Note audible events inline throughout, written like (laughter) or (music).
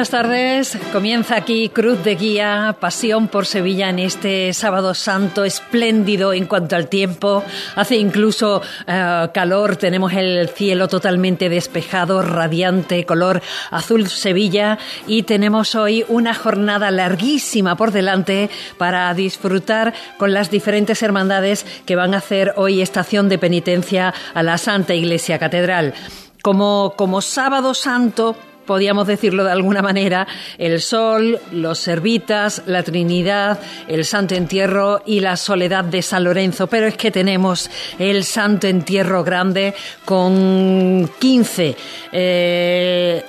Buenas tardes. Comienza aquí Cruz de Guía, Pasión por Sevilla en este sábado santo, espléndido en cuanto al tiempo. Hace incluso eh, calor, tenemos el cielo totalmente despejado, radiante, color azul Sevilla y tenemos hoy una jornada larguísima por delante para disfrutar con las diferentes hermandades que van a hacer hoy estación de penitencia a la Santa Iglesia Catedral. Como, como sábado santo, podíamos decirlo de alguna manera, el Sol, los Servitas, la Trinidad, el Santo Entierro y la Soledad de San Lorenzo. Pero es que tenemos el Santo Entierro Grande con 15 eh,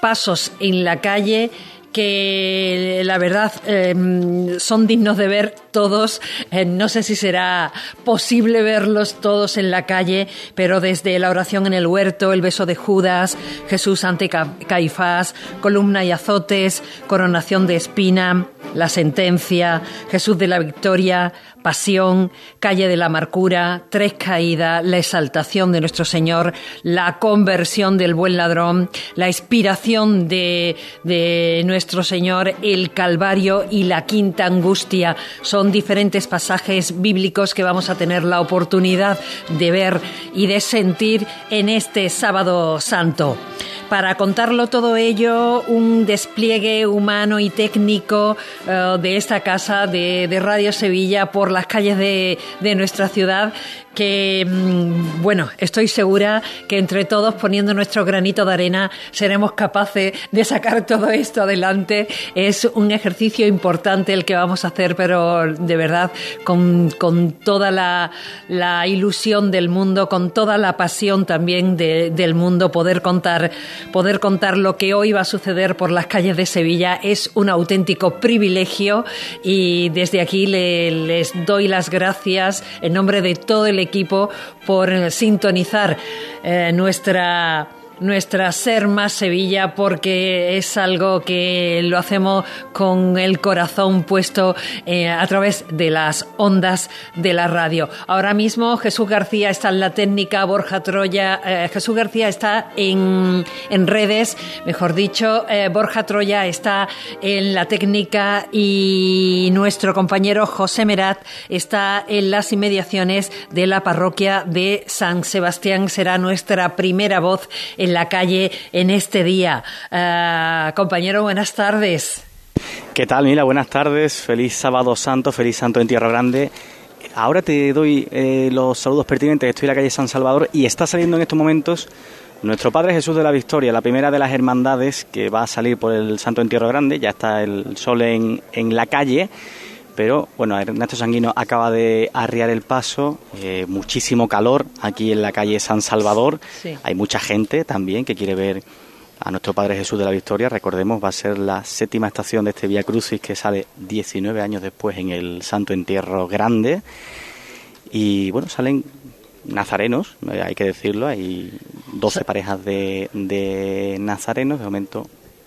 pasos en la calle que la verdad em, son dignos de ver todos. Eh, no sé si será posible verlos todos en la calle, pero desde la oración en el huerto, el beso de Judas, Jesús ante Caifás, columna y azotes, coronación de espina, la sentencia, Jesús de la victoria, pasión, calle de la amargura, tres caídas, la exaltación de nuestro Señor, la conversión del buen ladrón, la inspiración de, de nuestro Señor, el Calvario y la quinta angustia. Son diferentes pasajes bíblicos que vamos a tener la oportunidad de ver y de sentir en este sábado santo. Para contarlo todo ello, un despliegue humano y técnico eh, de esta casa de, Radio Sevilla por las calles de, nuestra ciudad que, mm, bueno, estoy segura que entre todos, poniendo nuestro granito de arena, seremos capaces de sacar todo esto adelante. Es un ejercicio importante el que vamos a hacer, pero de verdad, con, con toda la, ilusión del mundo, con toda la pasión también de, del mundo, poder contar, poder contar lo que hoy va a suceder por las calles de Sevilla es un auténtico privilegio y desde aquí le, les doy las gracias en nombre de todo el equipo por sintonizar eh, nuestra nuestra Ser Más Sevilla porque es algo que lo hacemos con el corazón puesto eh, a través de las ondas de la radio. Ahora mismo Jesús García está en la técnica, Borja Troya, eh, Jesús García está en, en redes, mejor dicho, eh, Borja Troya está en la técnica y nuestro compañero José Merat está en las inmediaciones de la parroquia de San Sebastián. Será nuestra primera voz en la calle en este día. Uh, compañero, buenas tardes. ¿Qué tal, Mila? Buenas tardes. Feliz sábado santo, feliz santo en Tierra Grande. Ahora te doy eh, los saludos pertinentes. Estoy en la calle San Salvador y está saliendo en estos momentos nuestro Padre Jesús de la Victoria, la primera de las hermandades que va a salir por el Santo Entierro Grande. Ya está el sol en, en la calle pero bueno, Ernesto Sanguino acaba de arriar el paso, eh, muchísimo calor aquí en la calle San Salvador, hay mucha gente también que quiere ver a nuestro Padre Jesús de la Victoria, recordemos, va a ser la séptima estación de este Vía Crucis que sale 19 años después en el Santo Entierro Grande, y bueno, salen nazarenos, eh, hay que decirlo, hay 12 parejas de, de nazarenos, de momento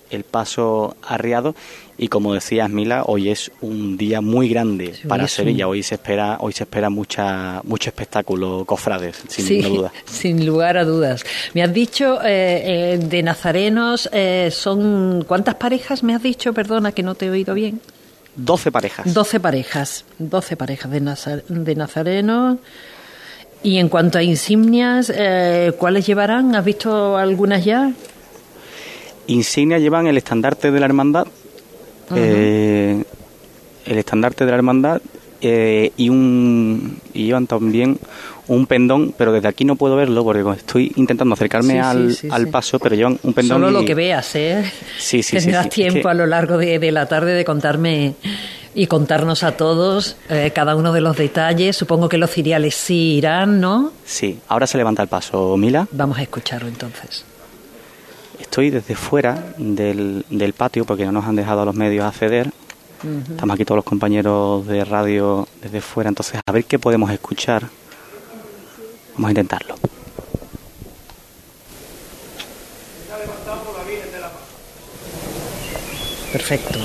el paso arriado. Y como decías Mila hoy es un día muy grande para Sevilla. Hoy se espera hoy se espera mucha mucho espectáculo cofrades sin duda. (laughs) sin lugar a dudas. Me has dicho eh, eh, de nazarenos eh, son cuántas parejas me has dicho perdona que no te he oído bien. 12 parejas. 12 parejas 12 parejas de, de nazarenos. Y en cuanto a insignias cuáles llevarán has visto algunas ya insignias llevan el estandarte de la hermandad, eh, el estandarte de la hermandad eh, y un y llevan también un pendón, pero desde aquí no puedo verlo porque estoy intentando acercarme al, al paso, pero llevan un pendón. Solo lo que veas, ¿eh? Sí, sí, (laughs) Tendrás tiempo a lo largo de, de, la tarde de contarme y contarnos a todos eh, cada uno de los detalles. Supongo que los ciriales sí irán, ¿no? Sí, ahora se levanta el paso, Mila. Vamos a escucharlo entonces. Estoy desde fuera del, del, patio porque no nos han dejado a los medios acceder. Estamos aquí todos los compañeros de radio desde fuera, entonces a ver qué podemos escuchar. Vamos a intentarlo. Perfecto.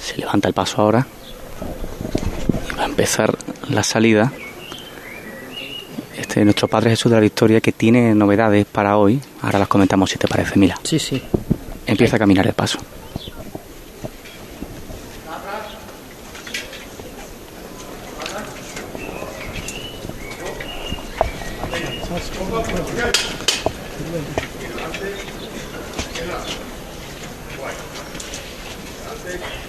Se levanta el paso ahora. Empezar la salida. Este es nuestro Padre Jesús de la Victoria que tiene novedades para hoy. Ahora las comentamos si te parece, Mila. Sí, sí. Empieza a caminar el paso. Y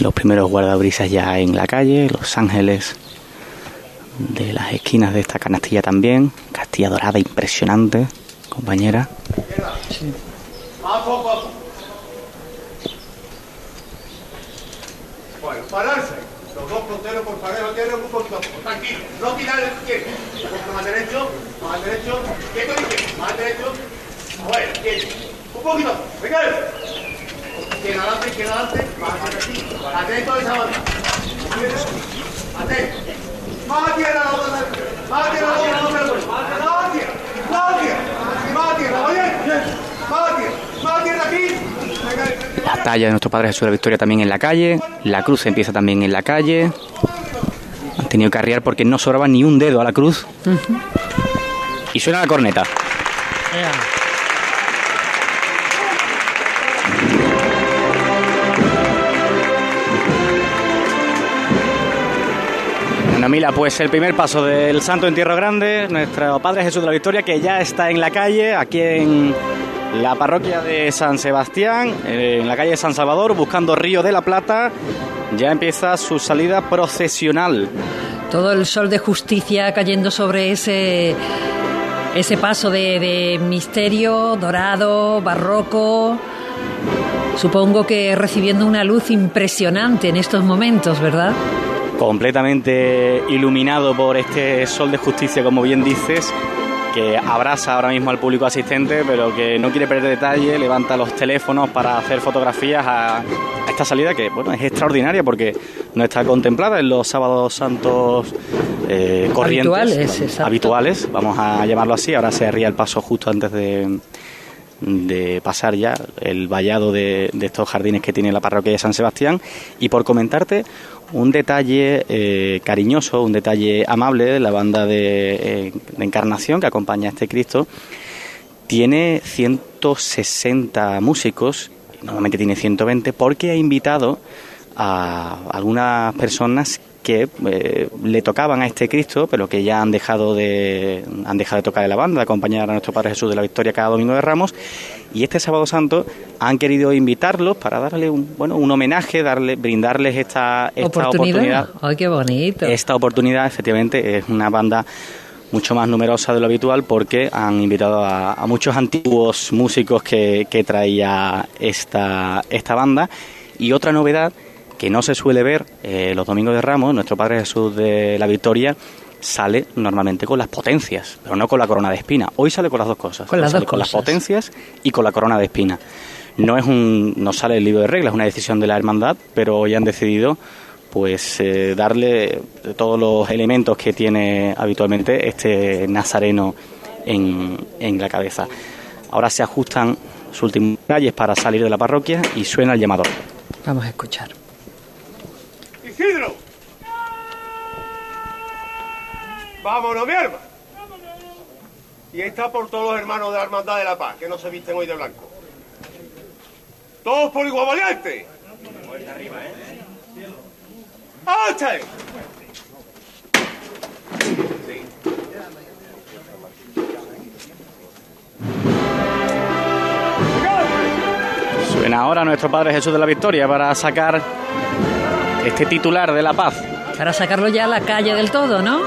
los primeros guardabrisas ya en la calle, los ángeles de las esquinas de esta canastilla también, castilla dorada impresionante, compañera. Fronteros por tienen un poquito. Tranquilo. No tirar el izquierdo. Más derecho, más derecho. Más derecho. Bueno, quieto. Un poquito. Venga. Izquierda adelante, izquierda adelante. Más aquí. Atento a esa banda. Atento. Más tierra la otra. Más tierra la otra. Más tierra. Más tierra. Más tierra. Más tierra. Más a tierra aquí. La talla de nuestro Padre Jesús de la Victoria también en la calle, la cruz empieza también en la calle. Han tenido que arriar porque no sobraba ni un dedo a la cruz. Y suena la corneta. Bueno, Mila, pues el primer paso del Santo Entierro Grande, nuestro Padre Jesús de la Victoria, que ya está en la calle, aquí en la parroquia de San Sebastián, eh, en la calle de San Salvador, buscando Río de la Plata. Ya empieza su salida procesional. Todo el sol de justicia cayendo sobre ese, ese paso de, de misterio dorado, barroco. Supongo que recibiendo una luz impresionante en estos momentos, ¿verdad? completamente iluminado por este sol de justicia, como bien dices, que abraza ahora mismo al público asistente, pero que no quiere perder detalle, levanta los teléfonos para hacer fotografías a, a esta salida que bueno es extraordinaria porque no está contemplada en los sábados santos eh, corrientes Habituales, habituales, vamos a llamarlo así. Ahora se ría el paso justo antes de, de pasar ya el vallado de, estos jardines que tiene la parroquia de San Sebastián. Y por comentarte un detalle eh, cariñoso, un detalle amable de la banda de, eh, de Encarnación que acompaña a este Cristo, tiene 160 músicos, normalmente tiene 120, porque ha invitado a algunas personas que eh, le tocaban a este Cristo, pero que ya han dejado de han dejado de tocar en la banda, de acompañar a nuestro Padre Jesús de la Victoria cada domingo de Ramos, y este sábado santo han querido invitarlos para darle un bueno un homenaje, darle brindarles esta, esta oportunidad. Ay, qué bonito. Esta oportunidad, efectivamente, es una banda mucho más numerosa de lo habitual porque han invitado a, a muchos antiguos músicos que, que traía esta, esta banda. Y otra novedad que no se suele ver eh, los domingos de Ramos, nuestro Padre Jesús de la Victoria sale normalmente con las potencias, pero no con la corona de espina. Hoy sale con las dos cosas. Con las Sale dos con las potencias y con la corona de espina. No es un, no sale el libro de reglas, es una decisión de la hermandad, pero hoy han decidido pues eh, darle todos los elementos que tiene habitualmente este nazareno en, en la cabeza. Ahora se ajustan sus últimos detalles para salir de la parroquia y suena el llamador. Vamos a escuchar. Isidro. Vámonos, mi hermano. Y está por todos los hermanos de la Hermandad de la Paz, que no se visten hoy de blanco. Todos por igual valiente. Suena ahora nuestro Padre Jesús de la Victoria para sacar este titular de la paz. Para sacarlo ya a la calle del todo, ¿no?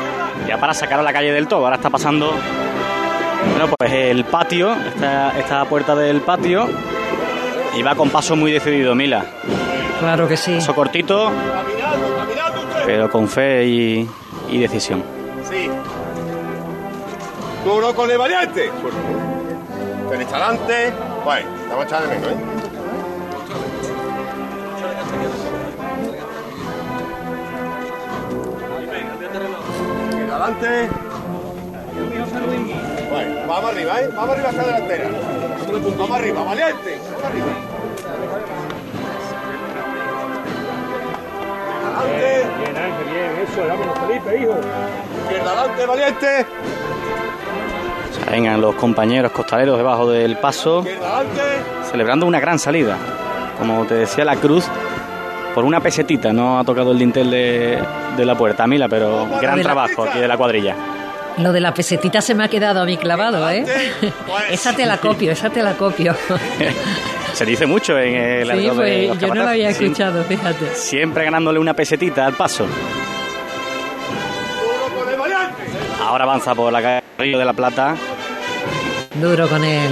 Ya para sacar a la calle del todo. Ahora está pasando bueno, pues el patio, esta, esta puerta del patio. Y va con paso muy decidido, Mila. Claro que sí. Paso cortito, Caminando, caminando ustedes. pero con fe y, y decisión. Sí. Duro con el valiente. Derecha adelante. Bueno, estamos echando de menos, ¿eh? Adelante. Bueno, vamos arriba, ¿eh? Vamos arriba hacia delantera. Vamos arriba, valiente. Vamos arriba. Adelante. Bien, Ángel, bien, eso, vámonos, Felipe, hijo. Izquierda adelante, valiente. Vengan los compañeros costaleros debajo del paso, Izquierda adelante. celebrando una gran salida. Como te decía, la cruz por una pesetita, no ha tocado el dintel de, de la puerta, Mila, pero gran trabajo aquí de la cuadrilla. Lo de la pesetita se me ha quedado a mí clavado, ¿eh? (laughs) esa te la copio, esa te la copio. (laughs) Se dice mucho en el Sí, de pues los yo no lo había escuchado, fíjate. Siempre ganándole una pesetita al paso. Ahora avanza por la calle Río de la Plata. Duro con él.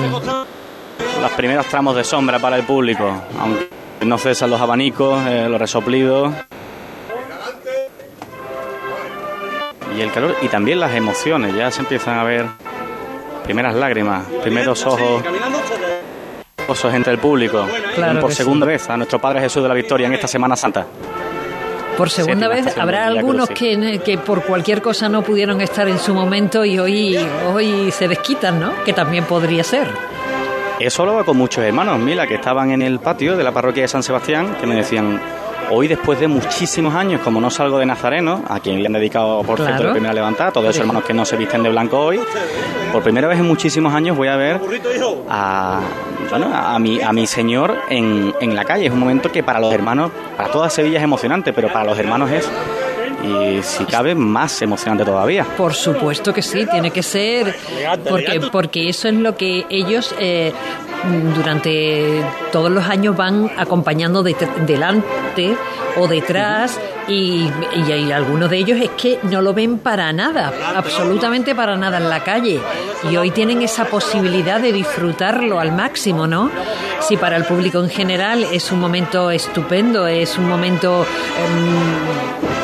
Los primeros tramos de sombra para el público. Aunque no cesan los abanicos, eh, los resoplidos. Y el calor y también las emociones. Ya se empiezan a ver primeras lágrimas, primeros ojos, ojos entre el público. Claro por segunda vez a nuestro Padre Jesús de la Victoria en esta Semana Santa. Por segunda vez habrá algunos que, que por cualquier cosa no pudieron estar en su momento y hoy, hoy se desquitan, ¿no? Que también podría ser. Eso hablaba con muchos hermanos, Mila, que estaban en el patio de la parroquia de San Sebastián, que me decían, hoy después de muchísimos años, como no salgo de Nazareno, a quien le han dedicado, por cierto, Claro. la primera levantada, todos esos hermanos que no se visten de blanco hoy, por primera vez en muchísimos años voy a ver a, bueno, a, mi, a mi Señor en, en la calle. Es un momento que para los hermanos, para toda Sevilla es emocionante, pero para los hermanos es, y si cabe, más emocionante todavía. Por supuesto que sí, tiene que ser, porque, porque eso es lo que ellos eh, durante todos los años van acompañando de- delante o detrás y, y algunos de ellos es que no lo ven para nada, absolutamente para nada en la calle y hoy tienen esa posibilidad de disfrutarlo al máximo, ¿no? Si para el público en general es un momento estupendo, es un momento... em,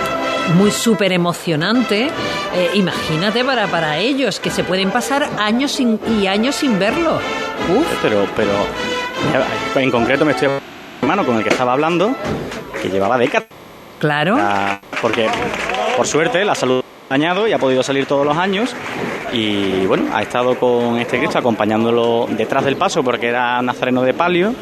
muy súper emocionante. Eh, imagínate para, para ellos que se pueden pasar años sin, y años sin verlo. Uf, Pero, pero en concreto me estoy hermano con el que estaba hablando, que llevaba décadas. claro. Ah, porque por suerte la salud ha dañado y ha podido salir todos los años y bueno, ha estado con este Cristo acompañándolo detrás del paso porque era nazareno de palio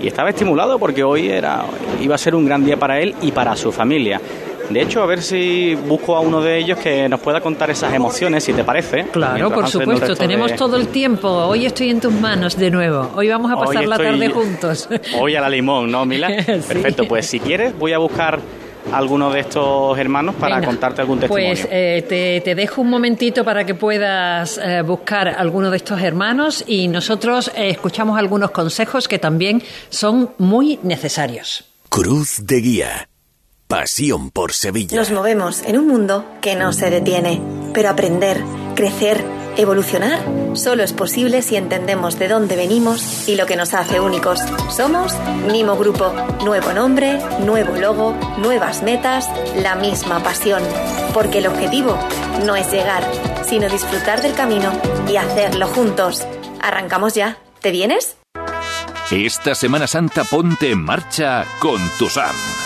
y estaba estimulado porque hoy era iba a ser un gran día para él y para su familia. De hecho, a ver si busco a uno de ellos que nos pueda contar esas emociones, si te parece. Claro, por supuesto, tenemos de- todo el tiempo. Hoy estoy en tus manos de nuevo. Hoy vamos a Hoy pasar la estoy- tarde juntos. (laughs) Hoy a la limón, ¿no, Mila? (laughs) Sí. Perfecto, pues si quieres voy a buscar a alguno de estos hermanos para Venga, contarte algún testimonio. Pues eh, te, te dejo un momentito para que puedas eh, buscar alguno de estos hermanos y nosotros eh, escuchamos algunos consejos que también son muy necesarios. Cruz de Guía. Pasión por Sevilla. Nos movemos en un mundo que no se detiene, pero aprender, crecer, evolucionar solo es posible si entendemos de dónde venimos y lo que nos hace únicos. Somos Nimo Grupo, nuevo nombre, nuevo logo, nuevas metas, la misma pasión, porque el objetivo no es llegar, sino disfrutar del camino y hacerlo juntos. Arrancamos ya. ¿Te vienes? Esta Semana Santa ponte en marcha con tu SAM.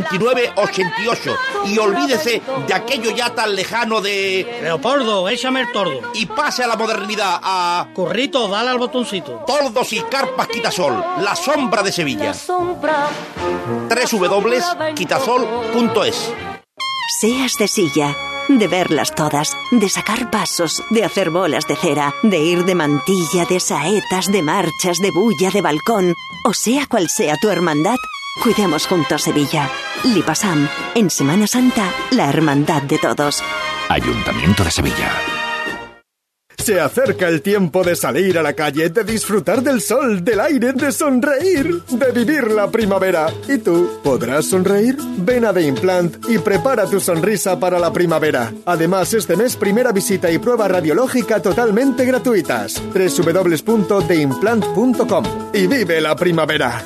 88. Y olvídese de aquello ya tan lejano de. Leopoldo, échame el tordo. Y pase a la modernidad, a. Corrito, dale al botoncito. Tordos y carpas Quitasol, la sombra de Sevilla. www.quitasol.es Seas de silla, de verlas todas, de sacar pasos, de hacer bolas de cera, de ir de mantilla, de saetas, de marchas, de bulla, de balcón, o sea cual sea tu hermandad, cuidemos juntos Sevilla. Lipasam, en Semana Santa, la hermandad de todos. Ayuntamiento de Sevilla. Se acerca el tiempo de salir a la calle, de disfrutar del sol, del aire, de sonreír, de vivir la primavera. ¿Y tú? ¿Podrás sonreír? Ven a The Implant y prepara tu sonrisa para la primavera. Además, este mes primera visita y prueba radiológica totalmente gratuitas. www.theimplant.com y vive la primavera.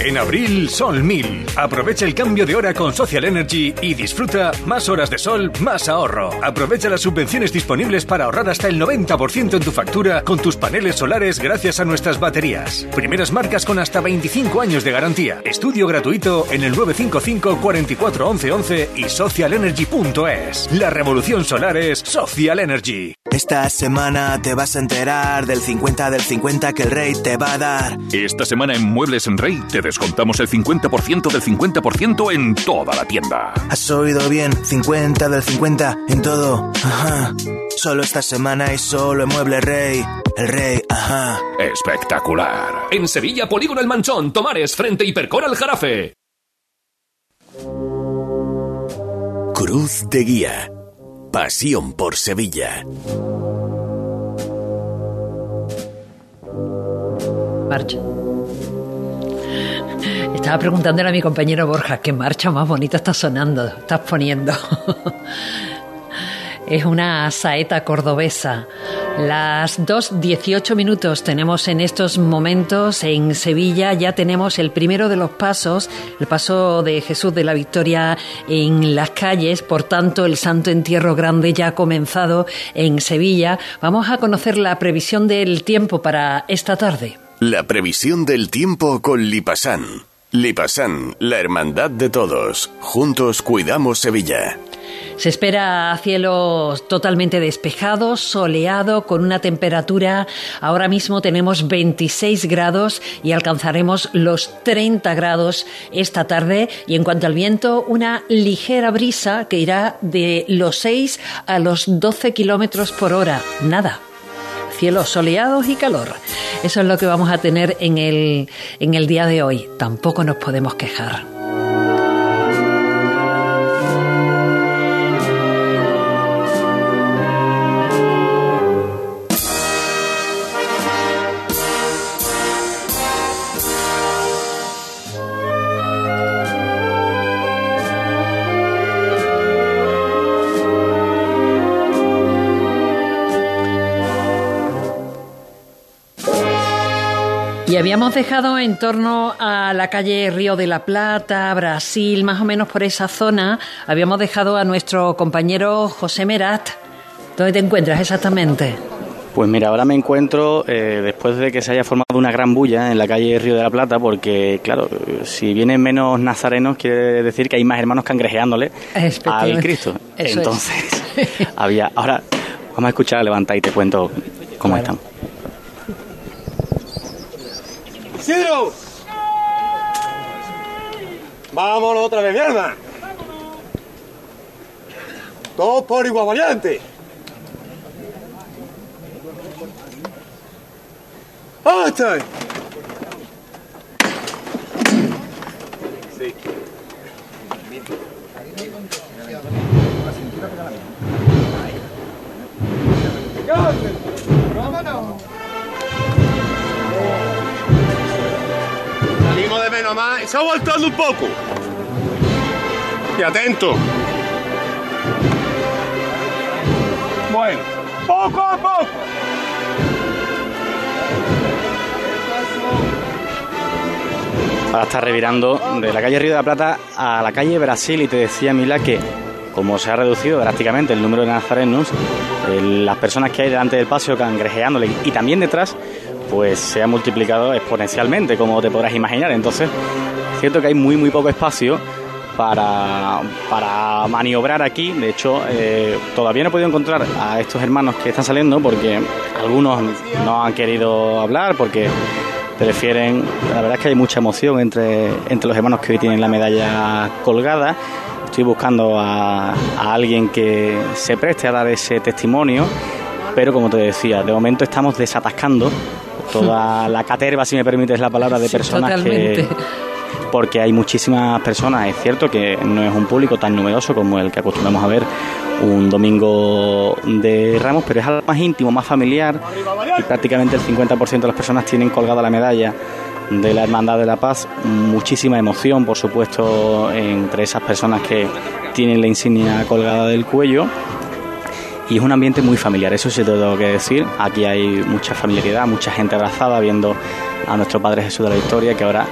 En abril, Sol 1000. Aprovecha el cambio de hora con Social Energy y disfruta más horas de sol, más ahorro. Aprovecha las subvenciones disponibles para ahorrar hasta el 90% en tu factura con tus paneles solares gracias a nuestras baterías. Primeras marcas con hasta 25 años de garantía. Estudio gratuito en el 955 44 11 11 y socialenergy.es. La revolución solar es Social Energy. Esta semana te vas a enterar del 50 del 50 que el rey te va a dar. Esta semana en Muebles en Rey te descontamos el 50% del 50% en toda la tienda. Has oído bien, 50 del 50 en todo. Ajá. Solo esta semana y solo en Mueble Rey. El rey, ajá. Espectacular. En Sevilla, Polígono El Manchón, Tomares, frente Hipercor al Jarafe. Cruz de Guía. Pasión por Sevilla. Marcha. Estaba preguntándole a mi compañero Borja qué marcha más bonita está sonando, estás poniendo. (laughs) es una saeta cordobesa. Las 2.18 minutos tenemos en estos momentos en Sevilla. Ya tenemos el primero de los pasos, el paso de Jesús de la Victoria en las calles. Por tanto, el Santo Entierro Grande ya ha comenzado en Sevilla. Vamos a conocer la previsión del tiempo para esta tarde. La previsión del tiempo con Lipasan. Lipasan, la hermandad de todos. Juntos cuidamos Sevilla. Se espera cielos totalmente despejados, soleado, con una temperatura. Ahora mismo tenemos 26 grados y alcanzaremos los 30 grados esta tarde. Y en cuanto al viento, una ligera brisa que irá de los 6 a los 12 kilómetros por hora. Nada. Cielos soleados y calor. Eso es lo que vamos a tener en el, en el día de hoy. Tampoco nos podemos quejar. Habíamos dejado en torno a la calle Río de la Plata, Brasil, más o menos por esa zona, habíamos dejado a nuestro compañero José Merat. ¿Dónde te encuentras exactamente? Pues mira, ahora me encuentro eh, después de que se haya formado una gran bulla en la calle Río de la Plata, porque claro, si vienen menos nazarenos, quiere decir que hay más hermanos cangrejeándole al Cristo. Entonces, (laughs) había. Ahora, vamos a escuchar a Levanta y te cuento cómo están. ¡Isidro! Vámonos otra vez, mierda. Todos por igual valiente. ¡Hasta! Se ha voltado un poco. Y atento. Bueno, poco a poco. Ahora está revirando de la calle Río de la Plata a la calle Brasil y te decía Mila que como se ha reducido drásticamente el número de nazarenos, eh, las personas que hay delante del paseo cangrejeándole y también detrás, pues se ha multiplicado exponencialmente, como te podrás imaginar. Entonces, es cierto que hay muy, muy poco espacio para, para maniobrar aquí. De hecho, eh, todavía no he podido encontrar a estos hermanos que están saliendo porque algunos no han querido hablar, porque prefieren. La verdad es que hay mucha emoción entre, entre los hermanos que hoy tienen la medalla colgada. Estoy buscando a, a alguien que se preste a dar ese testimonio, pero como te decía, de momento estamos desatascando toda (laughs) la caterva, si me permites la palabra, de personas que porque hay muchísimas personas, es cierto que no es un público tan numeroso como el que acostumbramos a ver un domingo de Ramos, pero es algo más íntimo, más familiar. Y prácticamente el 50% de las personas tienen colgada la medalla de la Hermandad de la Paz, muchísima emoción, por supuesto, entre esas personas que tienen la insignia colgada del cuello. Y es un ambiente muy familiar, eso sí te tengo que decir. Aquí hay mucha familiaridad, mucha gente abrazada viendo a nuestro Padre Jesús de la Victoria que ahora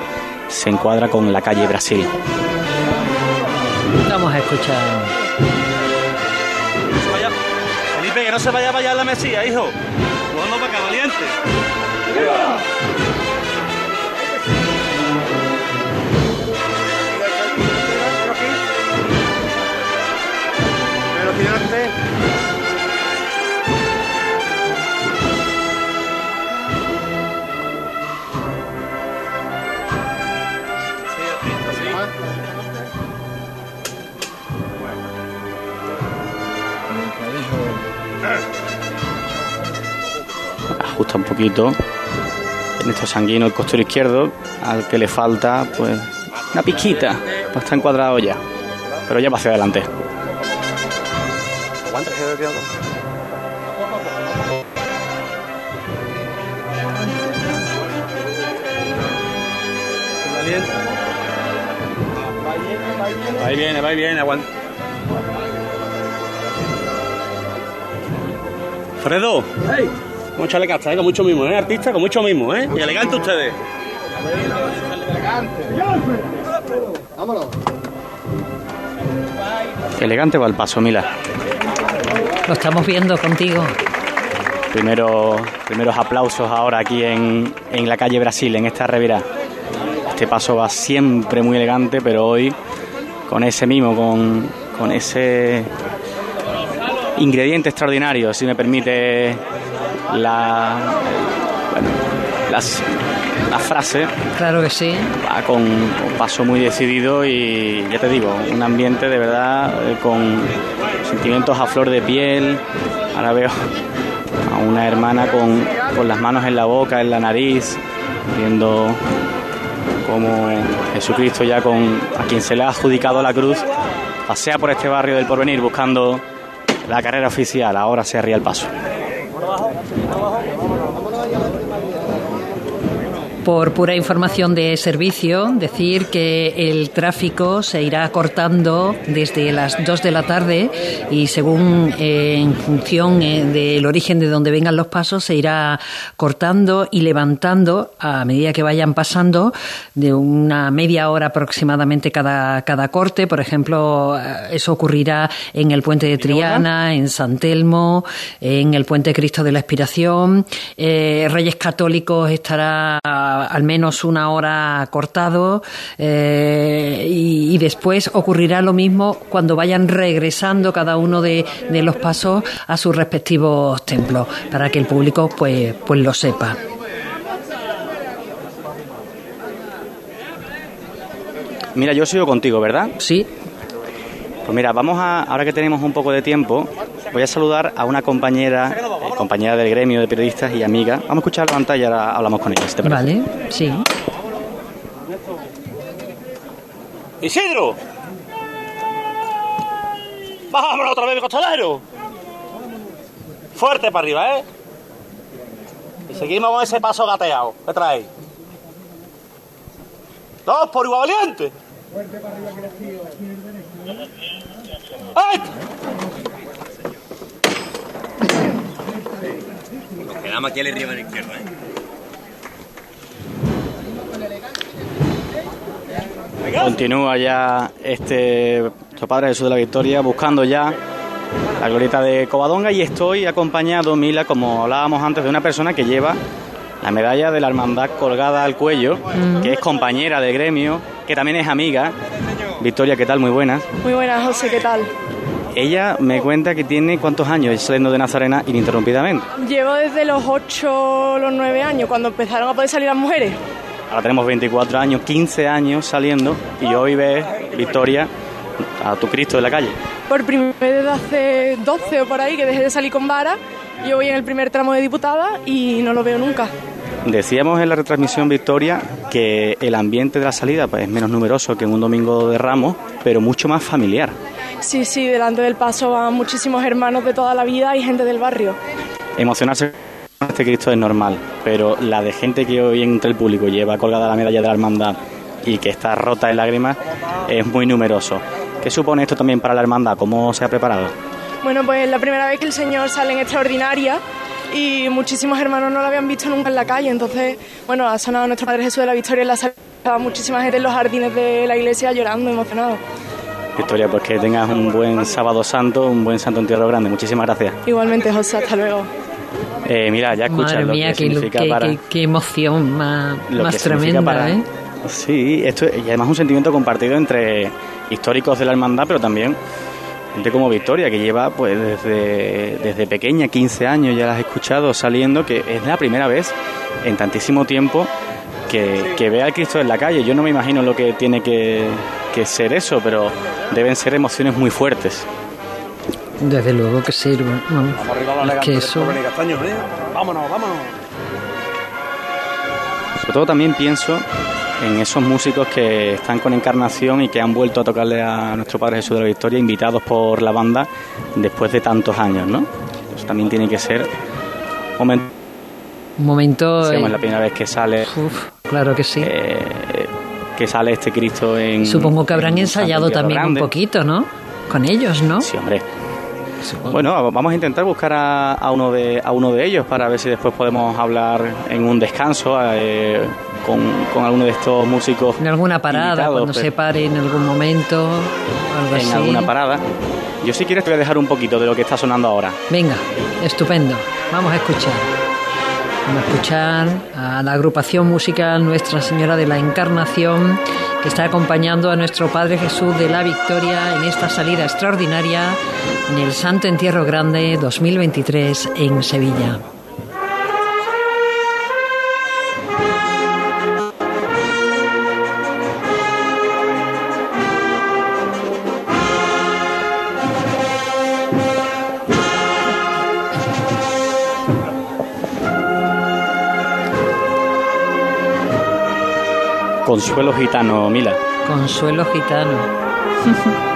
se encuadra con la calle Brasil. Vamos a escuchar. Felipe, que no se vaya a la mesía, hijo. Jugando para acá, valiente. Pero poquito. En esto sanguíneo el costero izquierdo, al que le falta pues una pizquita, pues está encuadrado ya, pero ya va hacia adelante. Ahí viene, va y viene, aguanta. Fredo, vamos a echarle casta, ¿eh? con mucho mismo, ¿eh? Artista, con mucho mismo, ¿eh? Y elegante ustedes. Vámonos. Elegante va el paso, Mila. Lo estamos viendo contigo. Primero, primeros aplausos ahora aquí en, en la calle Brasil, en esta revira. Este paso va siempre muy elegante, pero hoy con ese mimo, con, con ese ingrediente extraordinario, si me permite la, bueno, las- la frase. Claro que sí. Va con un paso muy decidido y ya te digo, un ambiente de verdad eh, con sentimientos a flor de piel. Ahora veo a una hermana con, con las manos en la boca, en la nariz, viendo cómo Jesucristo ya con a quien se le ha adjudicado la cruz pasea por este barrio del porvenir buscando la carrera oficial. Ahora se arría el paso. Allah'a emanet por pura información de servicio, decir que el tráfico se irá cortando desde las 2 de la tarde y según eh, en función eh, del origen de donde vengan los pasos se irá cortando y levantando a medida que vayan pasando de una media hora aproximadamente cada, cada corte. Por ejemplo, eh, eso ocurrirá en el puente de Triana, en San Telmo, en el puente Cristo de la Expiración. Reyes Católicos estará al menos una hora cortado y, y después ocurrirá lo mismo cuando vayan regresando cada uno de, de los pasos a sus respectivos templos, para que el público pues, pues lo sepa. Mira, yo sigo contigo, ¿verdad? Sí. Pues mira, vamos a, ahora que tenemos un poco de tiempo, voy a saludar a una compañera, eh, compañera del gremio de periodistas y amiga. Vamos a escuchar la pantalla y ahora hablamos con ella. ¿te parece? Vale, sí. Isidro. Vámonos otra vez, costalero. Fuerte para arriba, ¿eh? Y seguimos con ese paso gateado. ¿Qué traéis? Dos por igual valiente. Fuerte para arriba que. ¡Ay! Nos quedamos aquí arriba a la izquierda, ¿eh? Continúa ya este nuestro Padre Jesús de la Victoria buscando ya la glorieta de Covadonga y estoy acompañado, Mila, como hablábamos antes, de una persona que lleva la medalla de la hermandad colgada al cuello, que es compañera de gremio, que también es amiga. Victoria, ¿qué tal? Muy buenas. Muy buenas, José, ¿qué tal? Ella me cuenta que tiene cuántos años saliendo de Nazarena ininterrumpidamente. Llevo desde los 8 los 9 años, cuando empezaron a poder salir las mujeres. Ahora tenemos 24 años, 15 años saliendo y hoy ves, Victoria, a tu Cristo de la calle. Por primera vez desde hace 12 o por ahí que dejé de salir con vara, yo voy en el primer tramo de diputada y no lo veo nunca. Decíamos en la retransmisión Victoria que el ambiente de la salida pues, es menos numeroso que en un domingo de Ramos, pero mucho más familiar. Sí, sí, delante del paso van muchísimos hermanos de toda la vida y gente del barrio. Emocionarse con este Cristo es normal, pero la de gente que hoy entre el público lleva colgada la medalla de la hermandad y que está rota en lágrimas es muy numeroso. ¿Qué supone esto también para la hermandad? ¿Cómo se ha preparado? Bueno, pues la primera vez que el Señor sale en extraordinaria y muchísimos hermanos no lo habían visto nunca en la calle, entonces, bueno, ha sonado nuestro Padre Jesús de la Victoria en la sala, estaba muchísima gente en los jardines de la iglesia llorando, emocionado. Victoria, pues que tengas un buen sábado santo, un buen santo entierro grande. Muchísimas gracias. Igualmente, José, hasta luego. Eh, mira, ya escuchas Madre lo mía, que qué, significa qué- para... qué- qué emoción más, lo más que significa tremenda, para- ¿eh? Sí, esto y además un sentimiento compartido entre históricos de la hermandad, pero también gente como Victoria, que lleva pues desde, desde pequeña, 15 años, ya las he escuchado saliendo, que es la primera vez en tantísimo tiempo que, que ve al Cristo en la calle. Yo no me imagino lo que tiene que, que ser eso, pero deben ser emociones muy fuertes. Desde luego que sí. Vamos, Vamos arriba a los es que eso... ¿eh? Vámonos, vámonos. Sobre todo también pienso en esos músicos que están con encarnación y que han vuelto a tocarle a nuestro Padre Jesús de la Victoria, invitados por la banda después de tantos años, ¿no? Eso también tiene que ser un momento. Un momento... eh, la primera vez que sale. claro que sí. que sale este Cristo en. Supongo que habrán en ensayado también Grande. un poquito, ¿no? Con ellos, ¿no? Sí, hombre. Bueno, vamos a intentar buscar a, a uno de a uno de ellos para ver si después podemos hablar en un descanso eh, con, con alguno de estos músicos. En alguna parada, cuando pero- se pare en algún momento, algo en así. alguna parada. Yo si quieres te voy a dejar un poquito de lo que está sonando ahora. Venga, estupendo. Vamos a escuchar. Vamos a escuchar a la agrupación musical Nuestra Señora de la Encarnación que está acompañando a nuestro Padre Jesús de la Victoria en esta salida extraordinaria en el Santo Entierro Grande 2023 en Sevilla. Consuelo Gitano, Mila. Consuelo Gitano. (laughs)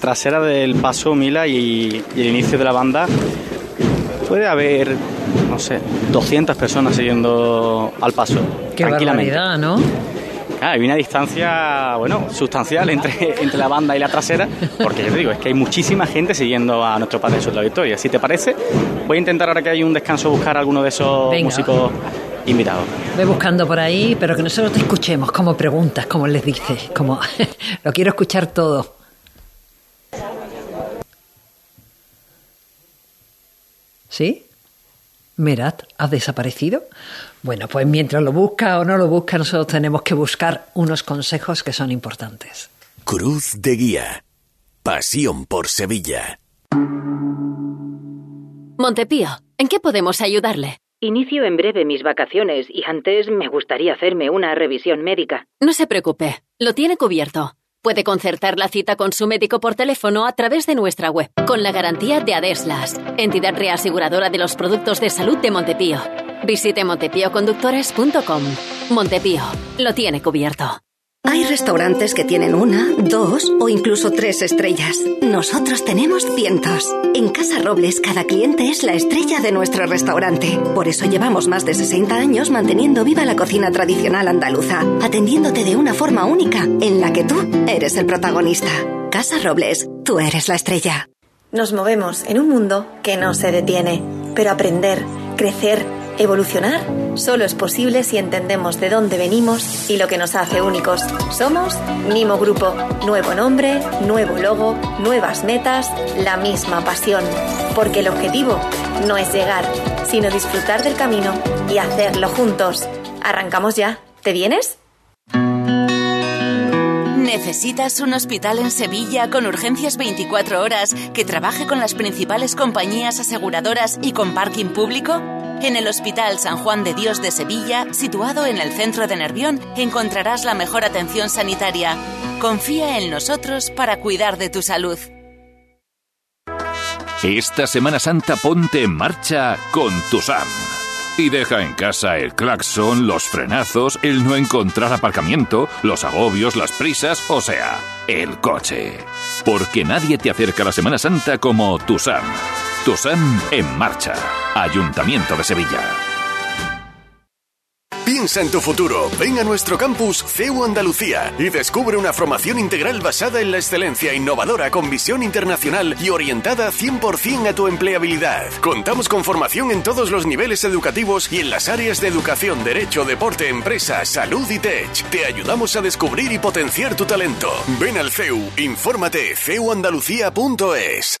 trasera del paso Mila y, y el inicio de la banda puede haber, no sé, 200 personas siguiendo al paso. Qué tranquilamente. barbaridad, ¿no? Ah, hay una distancia, bueno, sustancial entre, (laughs) entre la banda y la trasera, porque yo te digo, es que hay muchísima gente siguiendo a nuestro Padre Jesús de la Victoria. Si te parece, voy a intentar ahora que hay un descanso buscar a alguno de esos Venga. músicos invitados. Ve buscando por ahí, pero que nosotros te escuchemos como preguntas, como les dices, como (laughs) lo quiero escuchar todo. ¿Sí? Merat, ¿has desaparecido? Bueno, pues mientras lo busca o no lo busca, nosotros tenemos que buscar unos consejos que son importantes. Cruz de Guía. Pasión por Sevilla. Montepío, ¿en qué podemos ayudarle? Inicio en breve mis vacaciones y antes me gustaría hacerme una revisión médica. No se preocupe, lo tiene cubierto. Puede concertar la cita con su médico por teléfono a través de nuestra web, con la garantía de Adeslas, entidad reaseguradora de los productos de salud de Montepío. Visite montepíoconductores.com. Montepío, lo tiene cubierto. Hay restaurantes que tienen una, dos o incluso tres estrellas. Nosotros tenemos cientos. En Casa Robles cada cliente es la estrella de nuestro restaurante. Por eso llevamos más de 60 años manteniendo viva la cocina tradicional andaluza, atendiéndote de una forma única en la que tú eres el protagonista. Casa Robles, tú eres la estrella. Nos movemos en un mundo que no se detiene, pero aprender, crecer, evolucionar solo es posible si entendemos de dónde venimos y lo que nos hace únicos. Somos Mimo Grupo. Nuevo nombre, nuevo logo, nuevas metas, la misma pasión. Porque el objetivo no es llegar, sino disfrutar del camino y hacerlo juntos. Arrancamos ya. ¿Te vienes? ¿Necesitas un hospital en Sevilla con urgencias 24 horas que trabaje con las principales compañías aseguradoras y con parking público? En el Hospital San Juan de Dios de Sevilla, situado en el centro de Nervión, encontrarás la mejor atención sanitaria. Confía en nosotros para cuidar de tu salud. Esta Semana Santa ponte en marcha con tu SAM. Y deja en casa el claxon, los frenazos, el no encontrar aparcamiento, los agobios, las prisas, o sea, el coche. Porque nadie te acerca a la Semana Santa como tu SAM. Tu SAM en marcha. Ayuntamiento de Sevilla. Piensa en tu futuro. Ven a nuestro campus CEU Andalucía y descubre una formación integral basada en la excelencia innovadora con visión internacional y orientada 100% a tu empleabilidad. Contamos con formación en todos los niveles educativos y en las áreas de educación, derecho, deporte, empresa, salud y tech. Te ayudamos a descubrir y potenciar tu talento. Ven al CEU, infórmate ceuandalucía.es.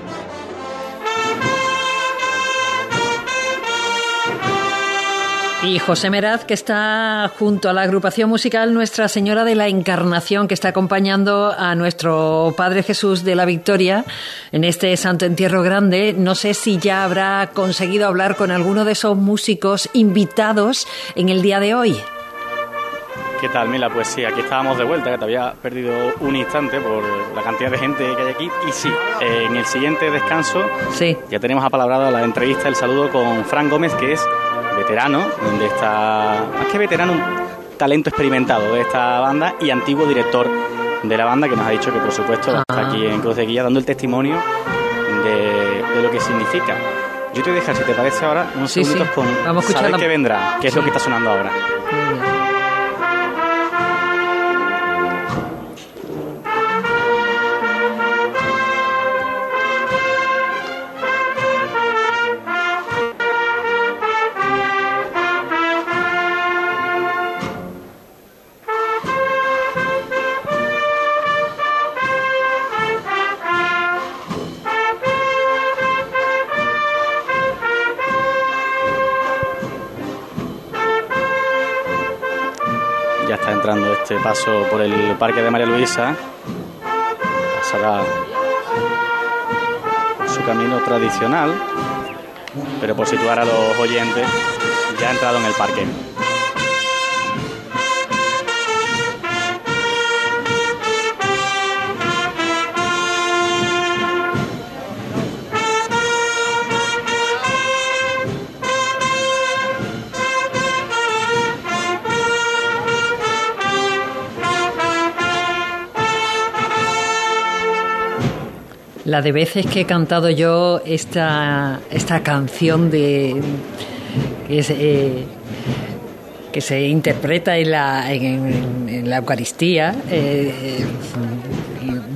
Y José Meraz, que está junto a la agrupación musical Nuestra Señora de la Encarnación, que está acompañando a nuestro Padre Jesús de la Victoria en este Santo Entierro Grande. No sé si ya habrá conseguido hablar con alguno de esos músicos invitados en el día de hoy. ¿Qué tal, Mila? Pues sí, aquí estábamos de vuelta, que te había perdido un instante por la cantidad de gente que hay aquí. Y sí, en el siguiente descanso sí. ya tenemos apalabrada la entrevista, el saludo con Fran Gómez, que es veterano, de esta, más que veterano, un talento experimentado de esta banda y antiguo director de la banda, que nos ha dicho que, por supuesto, Ah. está aquí en Cruz de Guía dando el testimonio de, de lo que significa. Yo te voy a dejar, si te parece ahora, unos Sí, segundos sí. con Vamos a saber la- qué vendrá, qué es lo que está sonando ahora. Este paso por el Parque de María Luisa. Pasará su camino tradicional, pero por situar a los oyentes, ya ha entrado en el parque. La de veces que he cantado yo esta, esta canción de que, se, eh, que se interpreta en la, en, en la Eucaristía. eh,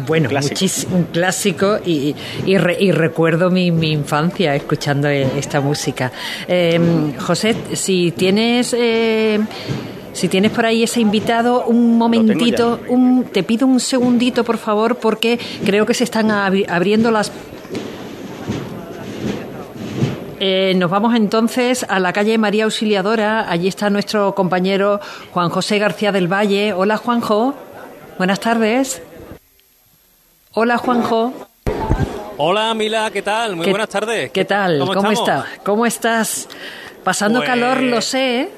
bueno, muchísimo, un clásico y, y, re- y recuerdo mi, mi infancia escuchando eh, esta música. Eh, José, si tienes eh, si tienes por ahí ese invitado, un momentito, un, te pido un segundito, por favor, porque creo que se están abri- abriendo las Eh, nos vamos entonces a la calle María Auxiliadora. Allí está nuestro compañero Juan José García del Valle. Hola, Juanjo. Buenas tardes. Hola, Juanjo. Hola Mila, ¿qué tal? Muy ¿Qué- buenas tardes. ¿Qué tal? ¿Cómo, estamos? está? ¿Cómo estás? Pasando Pues- calor, lo sé,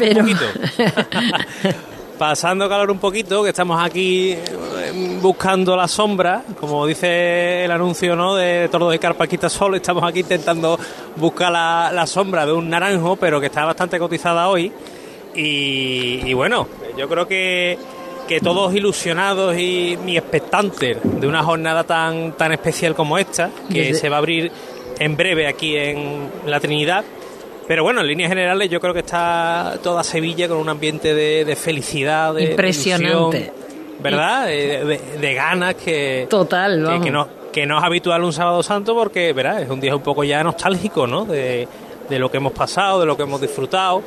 pero (laughs) Pasando calor un poquito, que estamos aquí eh, buscando la sombra, como dice el anuncio ¿no? de Tordo de Carpa Quita Sol, estamos aquí intentando buscar la, la sombra de un naranjo, pero que está bastante cotizada hoy. Y, y bueno, yo creo que, que todos ilusionados y, y expectantes de una jornada tan, tan especial como esta, que Desde- se va a abrir en breve aquí en la Trinidad. Pero bueno, en líneas generales yo creo que está toda Sevilla con un ambiente de, de felicidad, de Impresionante. ilusión, ¿verdad? De, de ganas que... Total, que- vamos. que, no, que no es habitual un sábado santo porque, ¿verdad? Es un día un poco ya nostálgico, ¿no? De, de lo que hemos pasado, de lo que hemos disfrutado,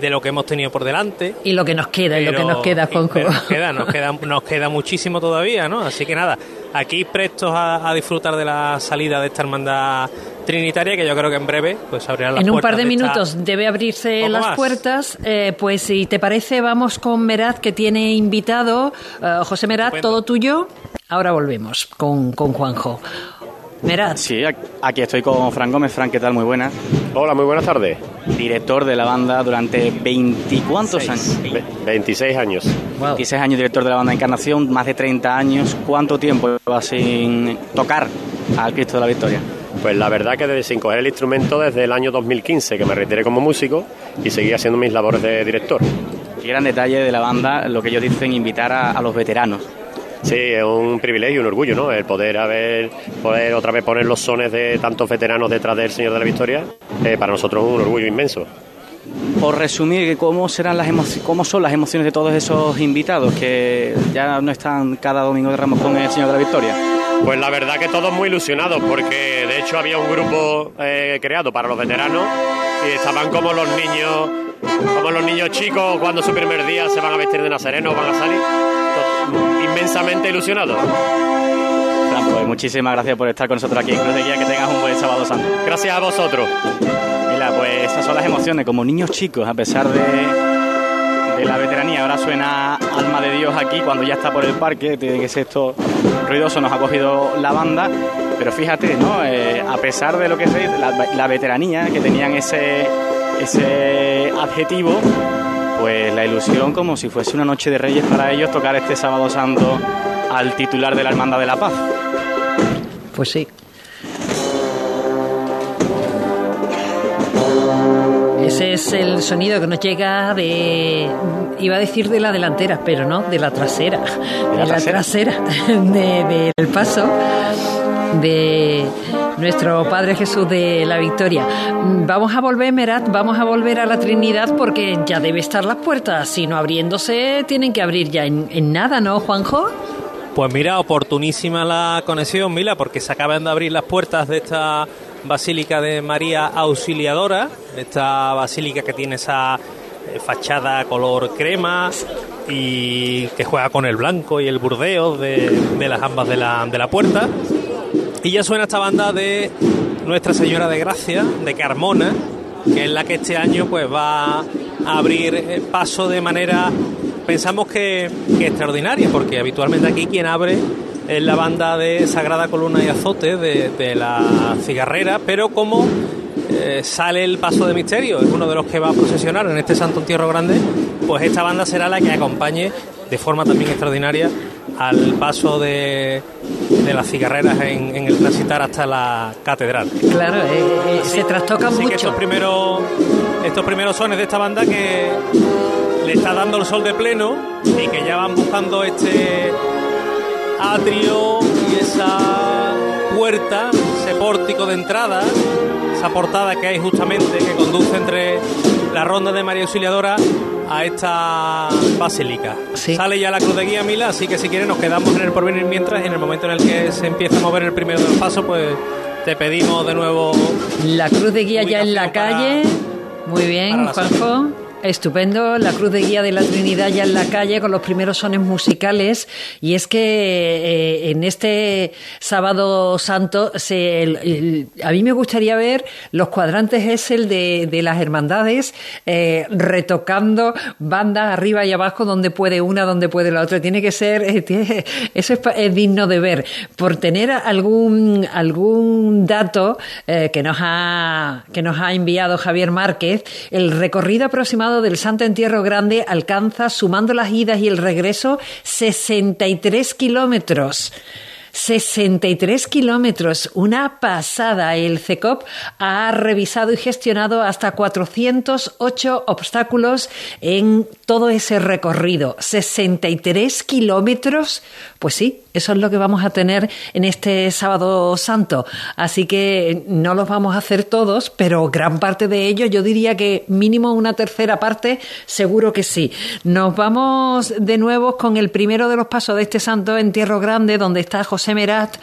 de lo que hemos tenido por delante. y lo que nos queda, y lo que nos queda, Juanjo. nos queda, nos queda, nos queda muchísimo todavía, ¿no? Así que nada, aquí prestos a, a disfrutar de la salida de esta hermandad trinitaria, que yo creo que en breve pues abrirán las En un puertas par de minutos debe abrirse las más. puertas. Eh, pues si te parece, vamos con Meraz, que tiene invitado. Eh, José Meraz, todo tuyo. Ahora volvemos con, con Juanjo. Meraz. Sí, aquí estoy con Fran Gómez. Fran, ¿qué tal? Muy buenas. Hola, muy buenas tardes. Director de la banda durante 20 ¿cuántos Seis. años? Ve- 26 años. 26 años director de la banda Encarnación, más de 30 años. ¿Cuánto tiempo llevas sin tocar al Cristo de la Victoria? Pues la verdad que desde sin coger el instrumento desde el año 2015 que me retiré como músico y seguí haciendo mis labores de director. Qué gran detalle de la banda, lo que ellos dicen, invitar a, a los veteranos. Sí, es un privilegio, un orgullo, ¿no? El poder haber, poder otra vez poner los sones de tantos veteranos detrás del Señor de la Victoria, eh, para nosotros es un orgullo inmenso. Por resumir, ¿cómo, serán las ¿cómo son las emociones de todos esos invitados que ya no están cada domingo de Ramos con el Señor de la Victoria? Pues la verdad que todos muy ilusionados porque de hecho había un grupo eh, creado para los veteranos y estaban como los niños, como los niños chicos cuando su primer día se van a vestir de nazareno, van a salir inmensamente ilusionados. Fran, pues muchísimas gracias por estar con nosotros aquí en Cruz de Guía, que tengas un buen sábado santo. Gracias a vosotros. Mira, pues esas son las emociones, como niños chicos, a pesar de, de la veteranía. Ahora suena Alma de Dios aquí, cuando ya está por el parque, tiene que ser esto ruidoso, nos ha cogido la banda. Pero fíjate, ¿no? Eh, a pesar de lo que se dice, la, la veteranía, que tenían ese, ese adjetivo, pues la ilusión como si fuese una noche de reyes para ellos tocar este sábado santo al titular de la Hermandad de la Paz. Pues sí. Ese es el sonido que nos llega de. Iba a decir de la delantera, pero no, de la trasera. De la, trasera? trasera, (laughs) de- del paso de nuestro Padre Jesús de la Victoria. Vamos a volver, Merat, vamos a volver a la Trinidad porque ya debe estar las puertas. Si no abriéndose, tienen que abrir ya en, en nada, ¿no, Juanjo? Pues mira, oportunísima la conexión, Mila, porque se acaban de abrir las puertas de esta Basílica de María Auxiliadora, esta basílica que tiene esa eh, fachada color crema y que juega con el blanco y el burdeo de, de las ambas de la, de la puerta. Y ya suena esta banda de Nuestra Señora de Gracia, de Carmona, que es la que este año pues va a abrir el paso de manera pensamos que, extraordinaria, porque habitualmente aquí quien abre es la banda de Sagrada Columna y Azote de, de la cigarrera, pero como eh, sale el paso de misterio, es uno de los que va a procesionar en este Santo Entierro Grande, pues esta banda será la que acompañe de forma también extraordinaria al paso de, de las cigarreras en, en el transitar hasta la catedral. Claro, eh, eh, se trastocan Así que mucho. estos primeros, estos primeros sones de esta banda que le está dando el sol de pleno y que ya van buscando este atrio y esa puerta, ese pórtico de entrada, esa portada que hay justamente que conduce entre la ronda de María Auxiliadora a esta basílica. Sale ya la cruz de guía Mila, así que si quieres nos quedamos en el porvenir mientras en el momento en el que se empieza a mover el primero de los pasos, pues te pedimos de nuevo La cruz de guía ya en la calle. Muy bien, Juanjo. Estupendo, la cruz de guía de la Trinidad ya en la calle con los primeros sones musicales y es que eh, en este sábado santo se, a mí me gustaría ver los cuadrantes es el de, de las hermandades eh, retocando bandas arriba y abajo donde puede una, donde puede la otra. Tiene que ser, eh, eso es, es digno de ver. Por tener algún, algún dato que, nos ha, que nos ha enviado Javier Márquez, el recorrido aproximado del Santo Entierro Grande alcanza, sumando las idas y el regreso, 63 kilómetros. 63 kilómetros, una pasada. El CECOP ha revisado y gestionado hasta 408 obstáculos en todo ese recorrido. 63 kilómetros, pues sí, eso es lo que vamos a tener en este sábado santo. Así que no los vamos a hacer todos, pero gran parte de ellos, yo diría que mínimo una tercera parte, seguro que sí. Nos vamos de nuevo con el primero de los pasos de este santo entierro grande, donde está José Merat,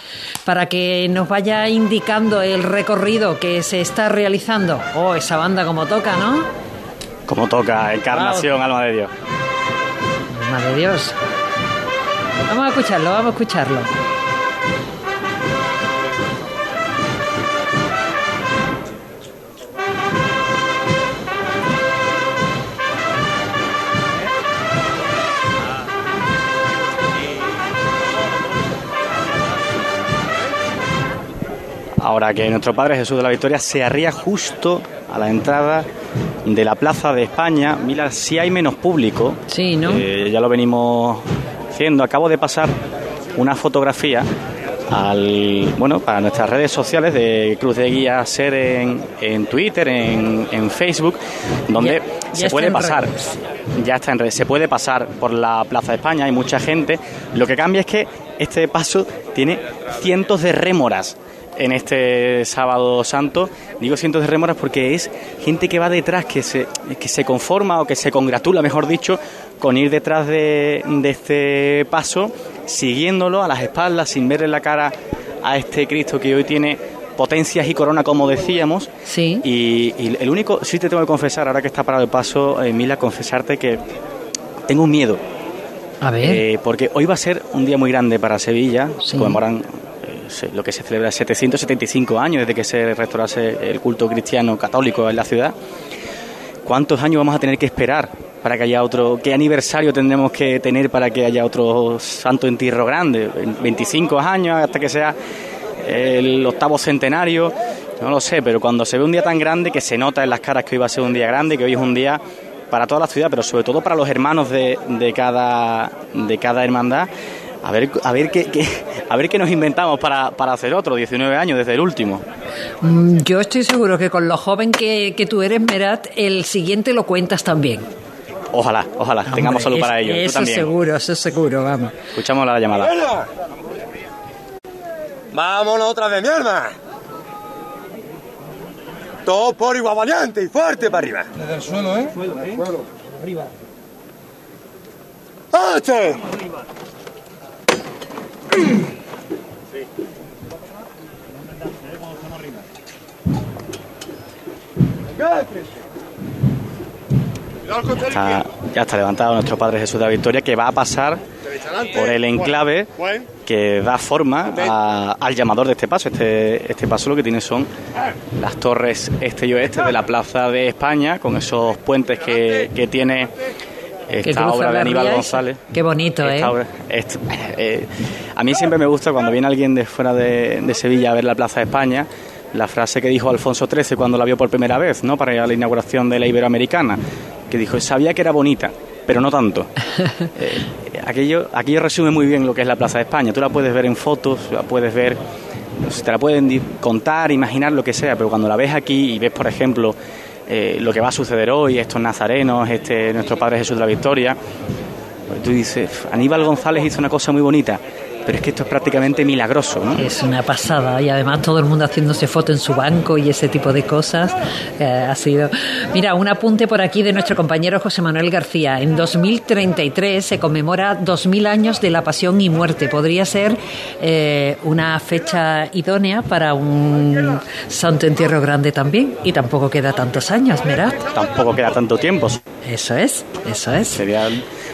para que nos vaya indicando el recorrido que se está realizando. Oh, esa banda como toca, ¿no? Como toca, encarnación, alma de Dios. Alma de Dios. Vamos a escucharlo, vamos a escucharlo. Ahora que nuestro Padre Jesús de la Victoria se arría justo a la entrada de la Plaza de España. Mira, si hay menos público. Sí, ¿no? Eh, ya lo venimos haciendo. Acabo de pasar una fotografía al bueno para nuestras redes sociales de Cruz de Guía Ser en, en Twitter, en, en Facebook, donde Ya- ya se puede pasar. redes. Ya está en redes. Se puede pasar por la Plaza de España, hay mucha gente. Lo que cambia es que este paso tiene cientos de rémoras en este sábado santo. Digo cientos de rémoras porque es gente que va detrás, que se, que se conforma o que se congratula, mejor dicho, con ir detrás de, de este paso, siguiéndolo a las espaldas, sin verle la cara a este Cristo que hoy tiene potencias y corona, como decíamos. Sí. Y, y el único, sí te tengo que confesar, ahora que está parado el paso, eh, Mila, confesarte que tengo un miedo. A ver. Eh, porque hoy va a ser un día muy grande para Sevilla. Se conmemoran lo que se celebra 775 años desde que se restaurase el culto cristiano católico en la ciudad. ¿Cuántos años vamos a tener que esperar para que haya otro? ¿Qué aniversario tendremos que tener para que haya otro santo entierro grande? ¿25 años hasta que sea el octavo centenario? No lo sé, pero cuando se ve un día tan grande que se nota en las caras que hoy va a ser un día grande, que hoy es un día para toda la ciudad, pero sobre todo para los hermanos de, de cada, de cada hermandad. A ver, a ver qué, qué- a ver qué nos inventamos para, para hacer otro, 19 años desde el último. Mm, Yo estoy seguro que con lo joven que, que tú eres, Merat, el siguiente lo cuentas también. Ojalá, ojalá, tengamos solo Hombre, para es- ello. Eso también. seguro, eso seguro, vamos. Escuchamos la llamada. Vámonos otra vez, mi alma. Todo por igual valiente y fuerte para arriba. Desde el suelo, ¿eh? Suelo, Arriba. ¡Este! Ya está levantado nuestro Padre Jesús de la Victoria que va a pasar por el enclave que da forma al llamador de este paso. Este, este paso lo que tiene son las torres este y oeste de la Plaza de España con esos puentes que, que tiene esta obra de Aníbal González. Qué bonito, ¿eh? ¿eh? A mí siempre me gusta cuando viene alguien de fuera de, de, Sevilla a ver la Plaza de España, la frase que dijo Alfonso XIII cuando la vio por primera vez, ¿no? Para ir a la inauguración de la Iberoamericana, que dijo, sabía que era bonita, pero no tanto. (laughs) eh, aquello, aquello resume muy bien lo que es la Plaza de España. Tú la puedes ver en fotos, la puedes ver, te la pueden contar, imaginar lo que sea, pero cuando la ves aquí y ves, por ejemplo, eh, lo que va a suceder hoy, estos nazarenos, este nuestro Padre Jesús de la Victoria, pues tú dices, Aníbal González hizo una cosa muy bonita, pero es que esto es prácticamente milagroso, ¿no? Es una pasada y además todo el mundo haciéndose foto en su banco y ese tipo de cosas eh, ha sido. Mira, un apunte por aquí de nuestro compañero José Manuel García. En 2033 se conmemora 2000 años de la Pasión y Muerte. Podría ser eh, una fecha idónea para un Santo Entierro Grande también y tampoco queda tantos años, ¿verdad? Tampoco queda tanto tiempo. Eso es, eso es. Sería,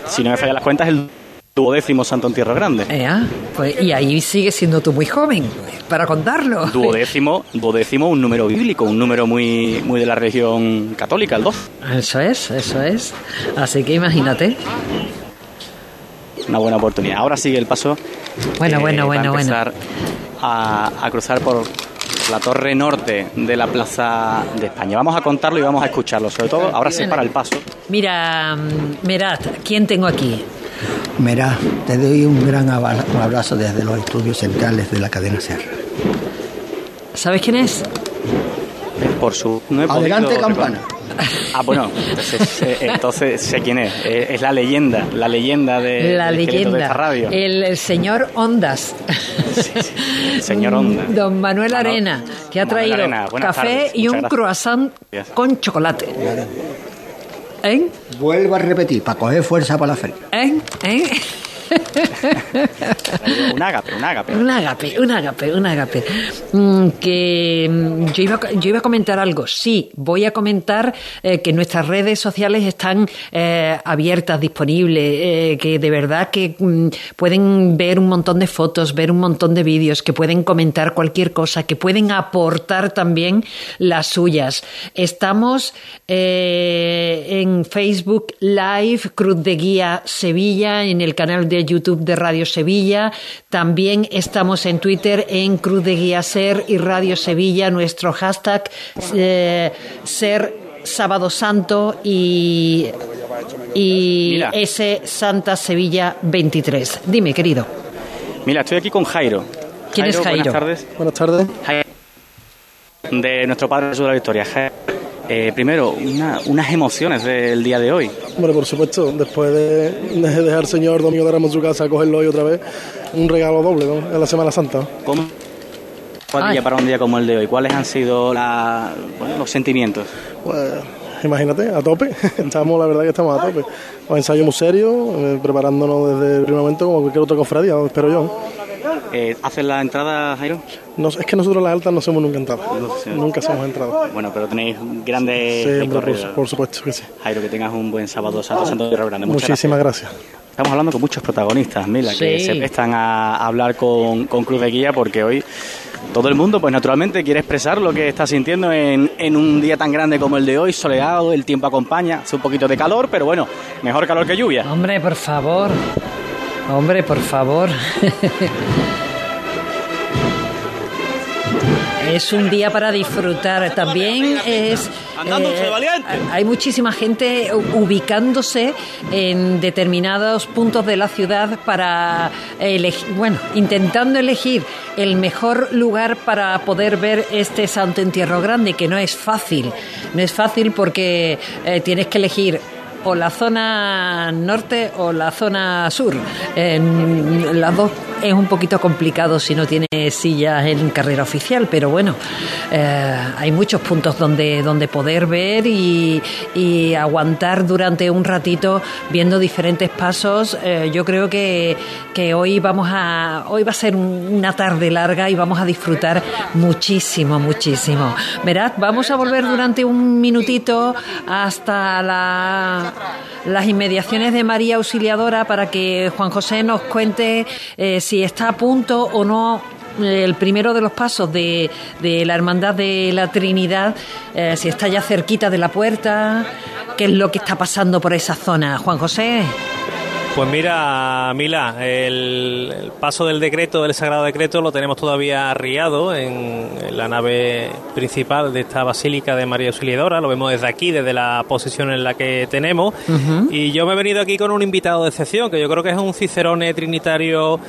si no me fallan las cuentas, el duodécimo Santo Entierro Grande. pues, y ahí sigue siendo tú muy joven para contarlo. Duodécimo, duodécimo, un número bíblico, un número muy, muy de la religión católica, el 2. Eso es, eso es. Así que imagínate. Una buena oportunidad. Ahora sigue el paso. Bueno, eh, bueno, bueno, bueno. A, a cruzar por la torre norte de la Plaza de España. Vamos a contarlo y vamos a escucharlo, sobre todo ahora sí para el paso. Mira, mm, Merat, ¿quién tengo aquí? Mira, te doy un gran abrazo desde los estudios centrales de la cadena SER. ¿Sabes quién es? Por su... Adelante, campana. Ah, bueno, entonces, eh, entonces, sé quién es. Eh, es la leyenda, la leyenda de, la leyenda, de esta radio. El, señor Ondas. el señor Ondas. (laughs) Don Manuel Arena, que ha traído café y un croissant con chocolate. ¿Eh? Vuelvo a repetir, para coger fuerza para la feria. ¿Eh? ¿Eh? (laughs) un ágape, un ágape. Un ágape, un ágape, un ágape. Mm, que mm, yo iba, yo iba a comentar algo. Sí, voy a comentar eh, que nuestras redes sociales están eh, abiertas, disponibles, eh, que de verdad que mm, pueden ver un montón de fotos, ver un montón de vídeos, que pueden comentar cualquier cosa, que pueden aportar también las suyas. Estamos en Facebook Live, Cruz de Guía Sevilla, en el canal de YouTube de Radio Sevilla. También estamos en Twitter en Cruz de Guía Ser y Radio Sevilla, nuestro hashtag eh, Ser Sábado Santo y, y S Santa Sevilla 23. Dime, querido. Mira, estoy aquí con Jairo. ¿Quién es Jairo? Buenas tardes. Buenas tardes. de nuestro Padre Jesús de la Victoria. Eh, primero, unas emociones del día de hoy. Bueno, por supuesto, después de, dejar al Señor Domingo de Ramos en su casa a cogerlo hoy otra vez, un regalo doble ¿no? en la Semana Santa. ¿Cómo? ¿Cuál para un día como el de hoy? ¿Cuáles han sido los sentimientos? Pues imagínate, a tope. (laughs) estamos, la verdad que estamos a tope. Un ensayo muy serio, eh, preparándonos desde el primer momento como cualquier otra cofradía, espero yo. Eh, ¿Hacen la entrada, Jairo? No, es que nosotros las altas no somos nunca entradas. nunca somos entradas. Bueno, pero tenéis grandes sí, por, supuesto que sí. Jairo, que tengas un buen sábado santo, Santo de Grande. Muchísimas gracias. Estamos hablando con muchos protagonistas, Mila, que se prestan a hablar con, con Cruz de Guía porque hoy todo el mundo, pues naturalmente quiere expresar lo que está sintiendo en, en, un día tan grande como el de hoy, soleado, el tiempo acompaña, hace un poquito de calor, pero bueno, mejor calor que lluvia. Hombre, por favor, hombre, por favor. Es un día para disfrutar. También es. Eh, hay muchísima gente ubicándose en determinados puntos de la ciudad para elegir, bueno, intentando elegir el mejor lugar para poder ver este Santo Entierro Grande, que no es fácil. No es fácil porque eh, tienes que elegir o la zona norte o la zona sur. Las dos es un poquito complicado si no tiene sillas en carrera oficial, pero bueno, eh, hay muchos puntos donde, donde poder ver y, aguantar durante un ratito viendo diferentes pasos. Eh, yo creo que, que, hoy vamos a hoy va a ser una tarde larga y vamos a disfrutar muchísimo, muchísimo. Verás, vamos a volver durante un minutito hasta la las inmediaciones de María Auxiliadora para que Juan José nos cuente eh, si está a punto o no eh, el primero de los pasos de, la Hermandad de la Trinidad, eh, si está ya cerquita de la puerta, qué es lo que está pasando por esa zona, Juan José. Pues mira, Mila, el, el, paso del decreto, del Sagrado Decreto, lo tenemos todavía arriado en, en, la nave principal de esta Basílica de María Auxiliadora. Lo vemos desde aquí, desde la posición en la que tenemos. Uh -huh. Y yo me he venido aquí con un invitado de excepción, que yo creo que es un cicerone trinitario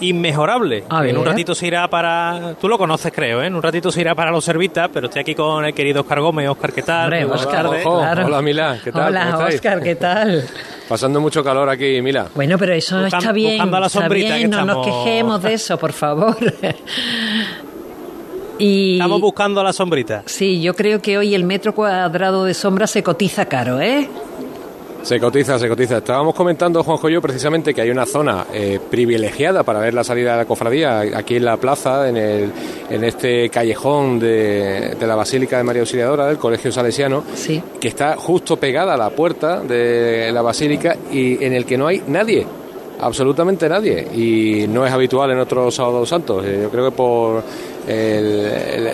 inmejorable. en un ratito se irá para. Tú lo conoces, creo, ¿eh? En un ratito se irá para los servitas, pero estoy aquí con el querido Oscar Gómez. Oscar, ¿qué tal? Hombre, Oscar, hola, claro. hola, Mila, ¿qué tal? Hola, Oscar, ¿qué tal? Pasando mucho calor aquí, Mila. Bueno, pero eso está bien. Buscando la sombrita está bien, que no estamos... nos quejemos de eso, por favor. (laughs) y... Estamos buscando la sombrita. Sí, yo creo que hoy el metro cuadrado de sombra se cotiza caro, ¿eh? Se cotiza, se cotiza. Estábamos comentando, Juanjo y yo, precisamente que hay una zona eh, privilegiada para ver la salida de la cofradía aquí en la plaza, en, el, en este callejón de, de, la Basílica de María Auxiliadora, del Colegio Salesiano, sí. que está justo pegada a la puerta de la Basílica y en el que no hay nadie absolutamente nadie y no es habitual en otros sábados santos. Eh, yo creo que por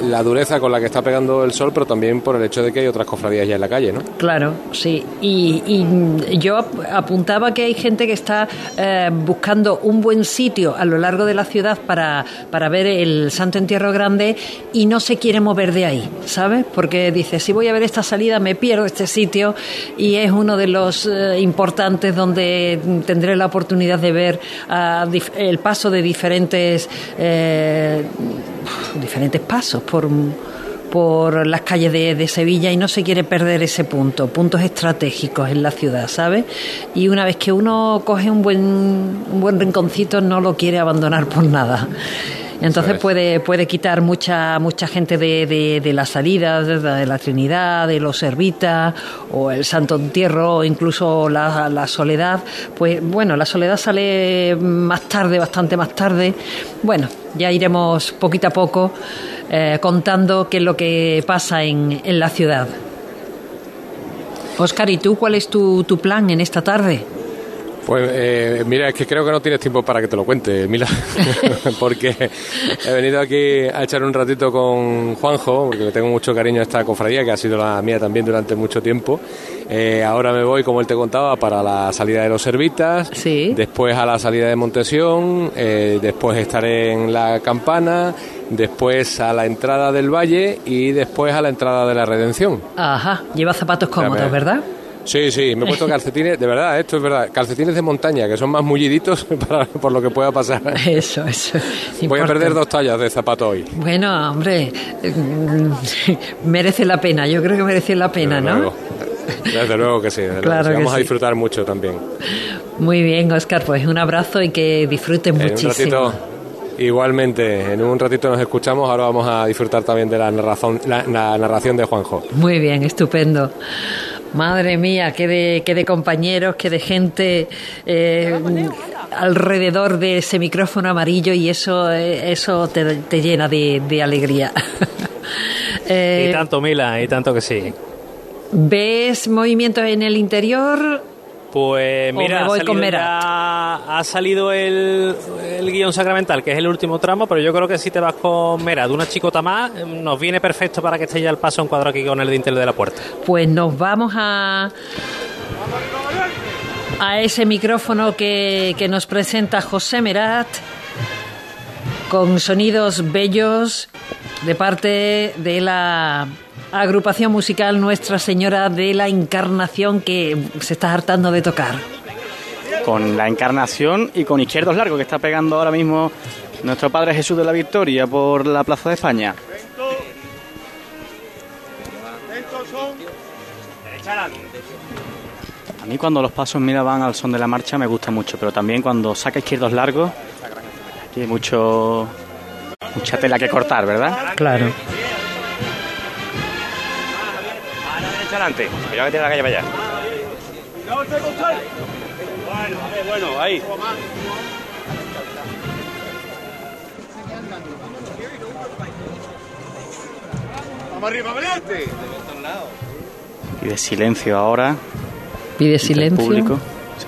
la dureza con la que está pegando el sol, pero también por el hecho de que hay otras cofradías ya en la calle, ¿no? Claro, sí. Y, yo apuntaba que hay gente que está eh, buscando un buen sitio a lo largo de la ciudad para, para ver el Santo Entierro Grande y no se quiere mover de ahí, ¿sabes? Porque dice, si voy a ver esta salida me pierdo este sitio y es uno de los eh, importantes donde tendré la oportunidad de ver uh, el paso de diferentes eh, diferentes pasos por por las calles de, de, Sevilla y no se quiere perder ese punto, puntos estratégicos en la ciudad, ¿sabes? Y una vez que uno coge un buen, un buen rinconcito no lo quiere abandonar por nada. Entonces puede, puede quitar mucha mucha gente de, de, de la salida, de, de, la Trinidad, de los Servitas, o el Santo Entierro, o incluso la, la, Soledad. Pues bueno, la Soledad sale más tarde, bastante más tarde. Bueno, ya iremos poquito a poco eh, contando qué es lo que pasa en, en la ciudad. Oscar, ¿y tú cuál es tu, tu plan en esta tarde? Pues eh, mira, es que creo que no tienes tiempo para que te lo cuente, Mila, (laughs) porque he venido aquí a echar un ratito con Juanjo, porque le tengo mucho cariño a esta cofradía, que ha sido la mía también durante mucho tiempo. Eh, ahora me voy, como él te contaba, para la salida de los Servitas, sí. después a la salida de Montesión, eh, después estaré en la Campana, después a la entrada del Valle y después a la entrada de la Redención. Ajá, lleva zapatos cómodos, ¿verdad? Sí, sí, me he puesto calcetines, de verdad, esto es verdad, calcetines de montaña, que son más mulliditos (laughs) para, por lo que pueda pasar. Eso, eso. Voy a perder dos tallas de zapato hoy. Bueno, hombre, (laughs) merece la pena, yo creo que merece la pena, desde ¿no? Luego. Desde luego que sí, desde claro luego. vamos sí. a disfrutar mucho también. Muy bien, Oscar, pues un abrazo y que disfruten en muchísimo. Un ratito, igualmente, en un ratito nos escuchamos, ahora vamos a disfrutar también de la narración, la, la narración de Juanjo. Muy bien, estupendo. Madre mía, qué de, qué de compañeros, qué de gente eh, alrededor de ese micrófono amarillo y eso, eh, eso te, te llena de, de alegría. (laughs) eh, y tanto, Mila, y tanto que sí. ¿Ves movimientos en el interior? Pues mira, ha salido, ya, ha salido el, el, guion sacramental, que es el último tramo, pero yo creo que si te vas con Mera de una chicota más, nos viene perfecto para que esté ya el paso en cuadro aquí con el dintel de la puerta. Pues nos vamos a a ese micrófono que, que nos presenta José Merat con sonidos bellos de parte de la agrupación musical Nuestra Señora de la Encarnación que se está hartando de tocar. Con la Encarnación y con Izquierdos Largos que está pegando ahora mismo nuestro Padre Jesús de la Victoria por la Plaza de España. A mí cuando los pasos mira van al son de la marcha me gusta mucho, pero también cuando saca izquierdos largos aquí hay mucho mucha tela que cortar, ¿verdad? Claro. Adelante. Cuidado que tiene la calle para allá. Bueno, bueno, ahí. Vamos arriba, valiente. Pide silencio ahora. Pide silencio. Público.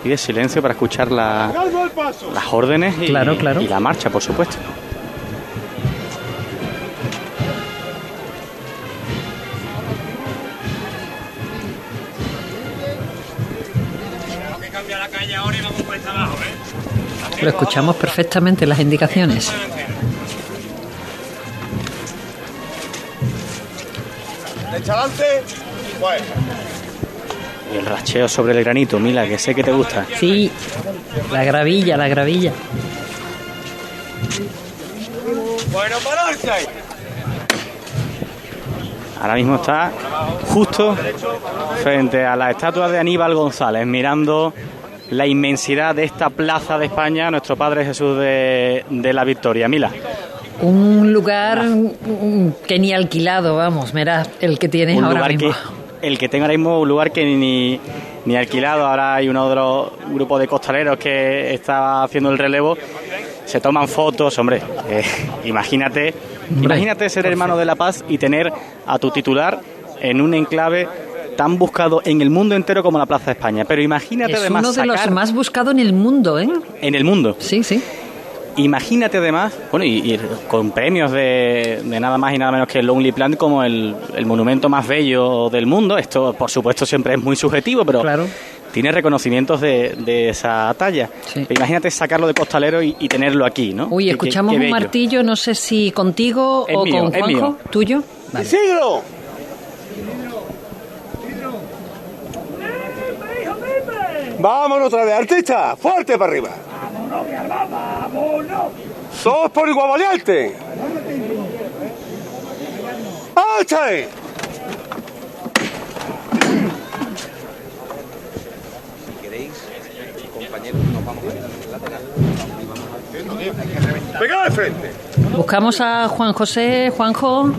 Pide silencio para escuchar la, las órdenes y, claro, claro. y la marcha, por supuesto. Lo escuchamos perfectamente las indicaciones. Y el racheo sobre el granito, Mila, que sé que te gusta. Sí, la gravilla, la gravilla. Bueno, pararse. Ahora mismo está justo frente a la estatua de Aníbal González, mirando la inmensidad de esta plaza de España, nuestro Padre Jesús de, de la Victoria. Mila. Un lugar que ni alquilado, vamos, mira el que tienes un ahora lugar mismo. que el que tenga ahora mismo un lugar que ni, ni alquilado ahora hay uno de los grupos de costaleros que está haciendo el relevo se toman fotos hombre eh, imagínate imagínate ser hermano de la paz y tener a tu titular en un enclave tan buscado en el mundo entero como la Plaza de España pero imagínate Es además uno de los más buscados en el mundo, ¿eh? en el mundo sí sí Imagínate además, bueno, y, y con premios de, de nada más y nada menos que el Lonely Plant como el, el monumento más bello del mundo. Esto, por supuesto, siempre es muy subjetivo, pero tiene reconocimientos de, de esa talla. Imagínate sacarlo de costalero y, y tenerlo aquí, ¿no? Uy, Qué- qué- escuchamos qué un martillo, no sé si contigo Es o mío, con es Juanjo. ¿Tuyo? Vale. Vámonos otra vez, artista, fuerte para arriba. ¡Sos por igual valiente! ¡Áchale! ¡Venga de frente! Buscamos a Juan José. Juanjo.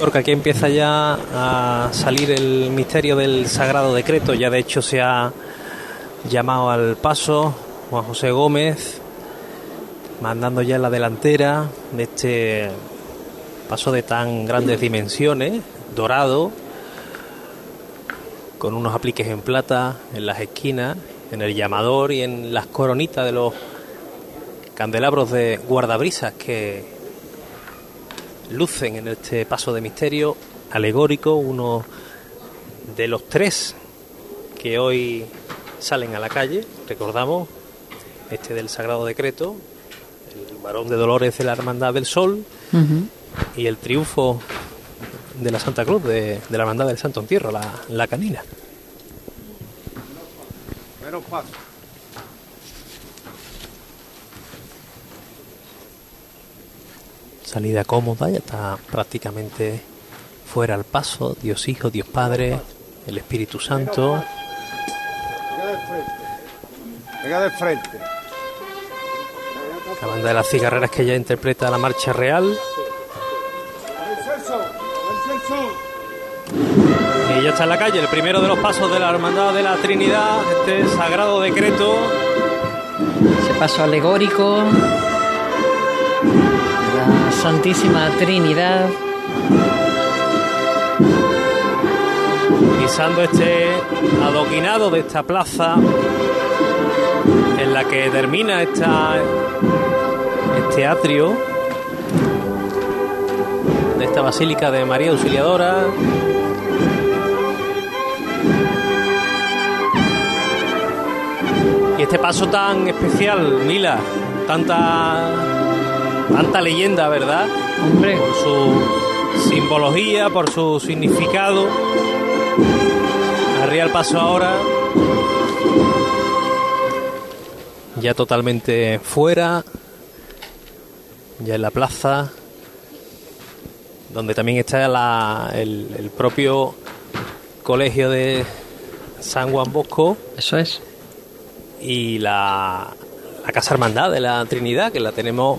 Porque aquí empieza ya a salir el misterio del sagrado decreto. Ya de hecho se ha llamado al paso Juan José Gómez, mandando ya la delantera de este paso de tan grandes dimensiones, dorado, con unos apliques en plata en las esquinas, en el llamador y en las coronitas de los candelabros de guardabrisas que lucen en este paso de misterio alegórico, uno de los tres que hoy salen a la calle, recordamos, este del Sagrado Decreto, el varón de Dolores de la Hermandad del Sol y el triunfo de la Santa Cruz, de, de la Hermandad del Santo Entierro, la, la canina. Menos paso. Salida cómoda, ya está prácticamente fuera al paso, Dios Hijo, Dios Padre, el Espíritu Santo. Venga de frente. Venga de frente. La banda de las cigarreras que ya interpreta la marcha real. Y ya está en la calle, el primero de los pasos de la Hermandad de la Trinidad, este sagrado decreto. Ese paso alegórico. Santísima Trinidad. pisando este adoquinado de esta plaza en la que termina esta, este atrio de esta basílica de María Auxiliadora. Y este paso tan especial, Mila, tanta tanta leyenda, ¿verdad? Hombre. Por su simbología, por su significado. Arriba el paso ahora. Ya totalmente fuera. Ya en la plaza. Donde también está la- el, el propio colegio de San Juan Bosco. Eso es. Y la, la Casa Hermandad de la Trinidad, que la tenemos